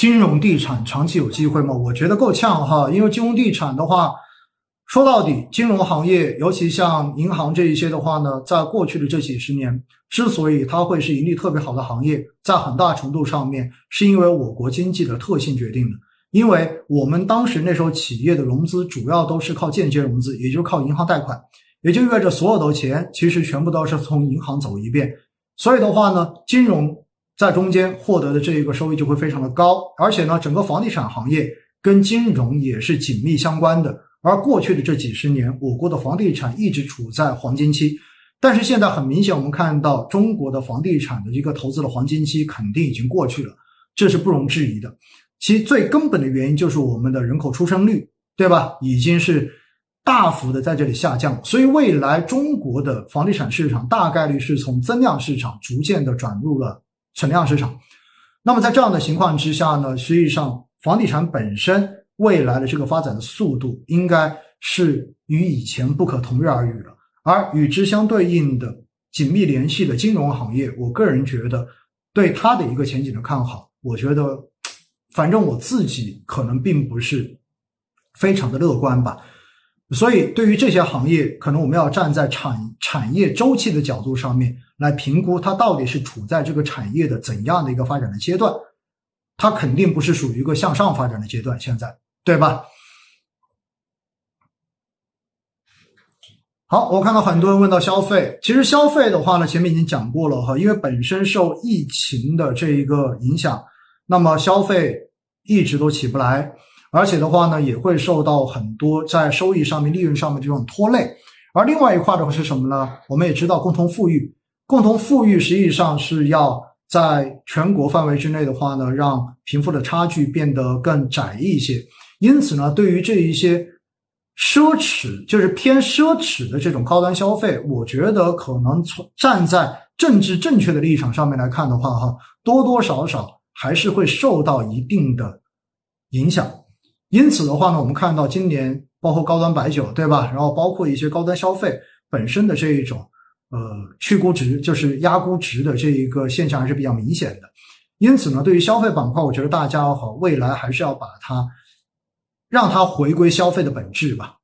金融地产长期有机会吗？我觉得够呛哈，因为金融地产的话，说到底，金融行业，尤其像银行这一些的话呢，在过去的这几十年，之所以它会是盈利特别好的行业，在很大程度上面是因为我国经济的特性决定的。因为我们当时那时候企业的融资主要都是靠间接融资，也就是靠银行贷款，也就意味着所有的钱其实全部都是从银行走一遍。所以的话呢，金融在中间获得的这一个收益就会非常的高，而且呢，整个房地产行业跟金融也是紧密相关的。而过去的这几十年，我国的房地产一直处在黄金期，但是现在很明显，我们看到中国的房地产的一个投资的黄金期肯定已经过去了，这是不容置疑的。其最根本的原因就是我们的人口出生率，对吧？已经是大幅的在这里下降，所以未来中国的房地产市场大概率是从增量市场逐渐的转入了存量市场。那么在这样的情况之下呢，实际上房地产本身未来的这个发展的速度应该是与以前不可同日而语了。而与之相对应的紧密联系的金融行业，我个人觉得对它的一个前景的看好，我觉得。反正我自己可能并不是非常的乐观吧，所以对于这些行业，可能我们要站在产产业周期的角度上面来评估它到底是处在这个产业的怎样的一个发展的阶段，它肯定不是属于一个向上发展的阶段，现在对吧？好，我看到很多人问到消费，其实消费的话呢，前面已经讲过了哈，因为本身受疫情的这一个影响。那么消费一直都起不来，而且的话呢，也会受到很多在收益上面、利润上面这种拖累。而另外一块的话是什么呢？我们也知道，共同富裕，共同富裕实际上是要在全国范围之内的话呢，让贫富的差距变得更窄一些。因此呢，对于这一些奢侈，就是偏奢侈的这种高端消费，我觉得可能从站在政治正确的立场上面来看的话，哈，多多少少。还是会受到一定的影响，因此的话呢，我们看到今年包括高端白酒，对吧？然后包括一些高端消费本身的这一种呃去估值，就是压估值的这一个现象还是比较明显的。因此呢，对于消费板块，我觉得大家好，未来还是要把它让它回归消费的本质吧。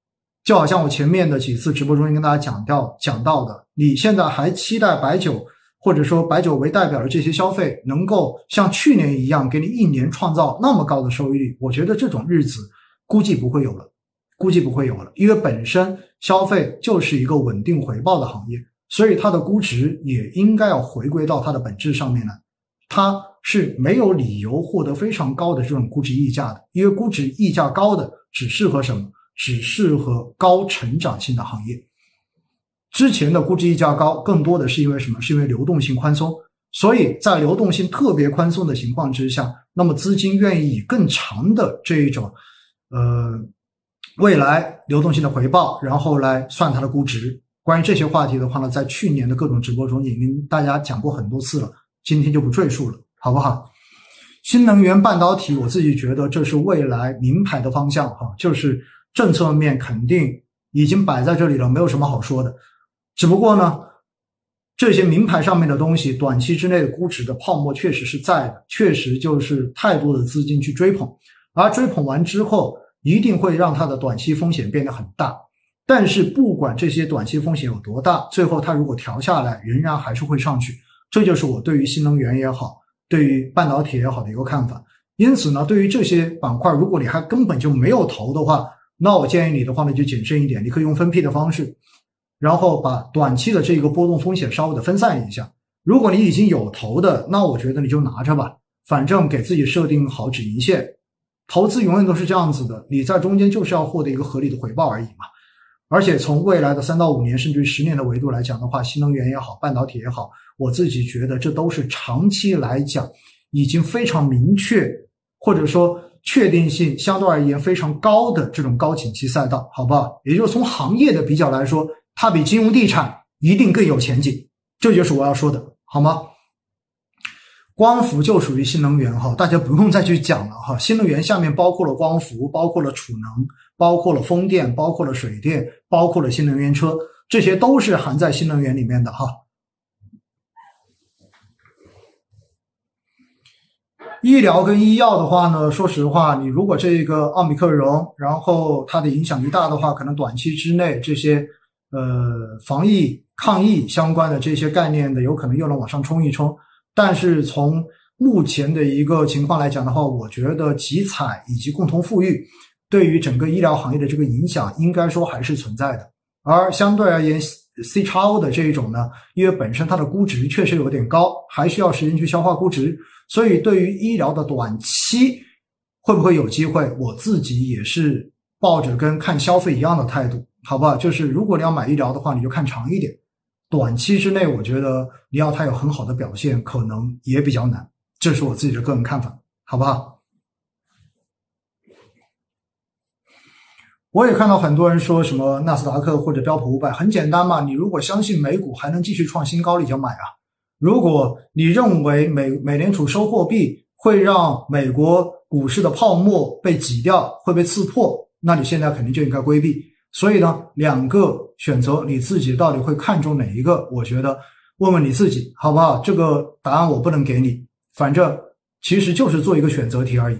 就好像我前面的几次直播中跟大家讲到讲到的，你现在还期待白酒？或者说白酒为代表的这些消费能够像去年一样给你一年创造那么高的收益率，我觉得这种日子估计不会有了，估计不会有了，因为本身消费就是一个稳定回报的行业，所以它的估值也应该要回归到它的本质上面来，它是没有理由获得非常高的这种估值溢价的，因为估值溢价高的只适合什么？只适合高成长性的行业。之前的估值溢价高，更多的是因为什么？是因为流动性宽松。所以在流动性特别宽松的情况之下，那么资金愿意以更长的这一种，呃，未来流动性的回报，然后来算它的估值。关于这些话题的话呢，在去年的各种直播中已经大家讲过很多次了，今天就不赘述了，好不好？新能源半导体，我自己觉得这是未来名牌的方向，哈，就是政策面肯定已经摆在这里了，没有什么好说的。只不过呢，这些名牌上面的东西，短期之内的估值的泡沫确实是在的，确实就是太多的资金去追捧，而追捧完之后，一定会让它的短期风险变得很大。但是不管这些短期风险有多大，最后它如果调下来，仍然还是会上去。这就是我对于新能源也好，对于半导体也好的一个看法。因此呢，对于这些板块，如果你还根本就没有投的话，那我建议你的话呢，就谨慎一点，你可以用分批的方式。然后把短期的这个波动风险稍微的分散一下。如果你已经有投的，那我觉得你就拿着吧，反正给自己设定好止盈线。投资永远都是这样子的，你在中间就是要获得一个合理的回报而已嘛。而且从未来的三到五年，甚至于十年的维度来讲的话，新能源也好，半导体也好，我自己觉得这都是长期来讲已经非常明确，或者说确定性相对而言非常高的这种高景气赛道，好不好？也就是从行业的比较来说。它比金融地产一定更有前景，这就是我要说的，好吗？光伏就属于新能源哈，大家不用再去讲了哈。新能源下面包括了光伏，包括了储能，包括了风电，包括了水电，包括了新能源车，这些都是含在新能源里面的哈。医疗跟医药的话呢，说实话，你如果这个奥密克戎，然后它的影响一大的话，可能短期之内这些呃防疫抗疫相关的这些概念的，有可能又能往上冲一冲。但是从目前的一个情况来讲的话，我觉得集采以及共同富裕对于整个医疗行业的这个影响，应该说还是存在的。而相对而言，C 叉 O 的这一种呢，因为本身它的估值确实有点高，还需要时间去消化估值，所以对于医疗的短期会不会有机会，我自己也是抱着跟看消费一样的态度，好不好？就是如果你要买医疗的话，你就看长一点，短期之内，我觉得你要它有很好的表现，可能也比较难。这是我自己的个人看法，好不好？我也看到很多人说什么纳斯达克或者标普五百，很简单嘛，你如果相信美股还能继续创新高，你就买啊。如果你认为美美联储收货币会让美国股市的泡沫被挤掉，会被刺破，那你现在肯定就应该规避。所以呢，两个选择你自己到底会看中哪一个？我觉得问问你自己，好不好？这个答案我不能给你。反正其实就是做一个选择题而已。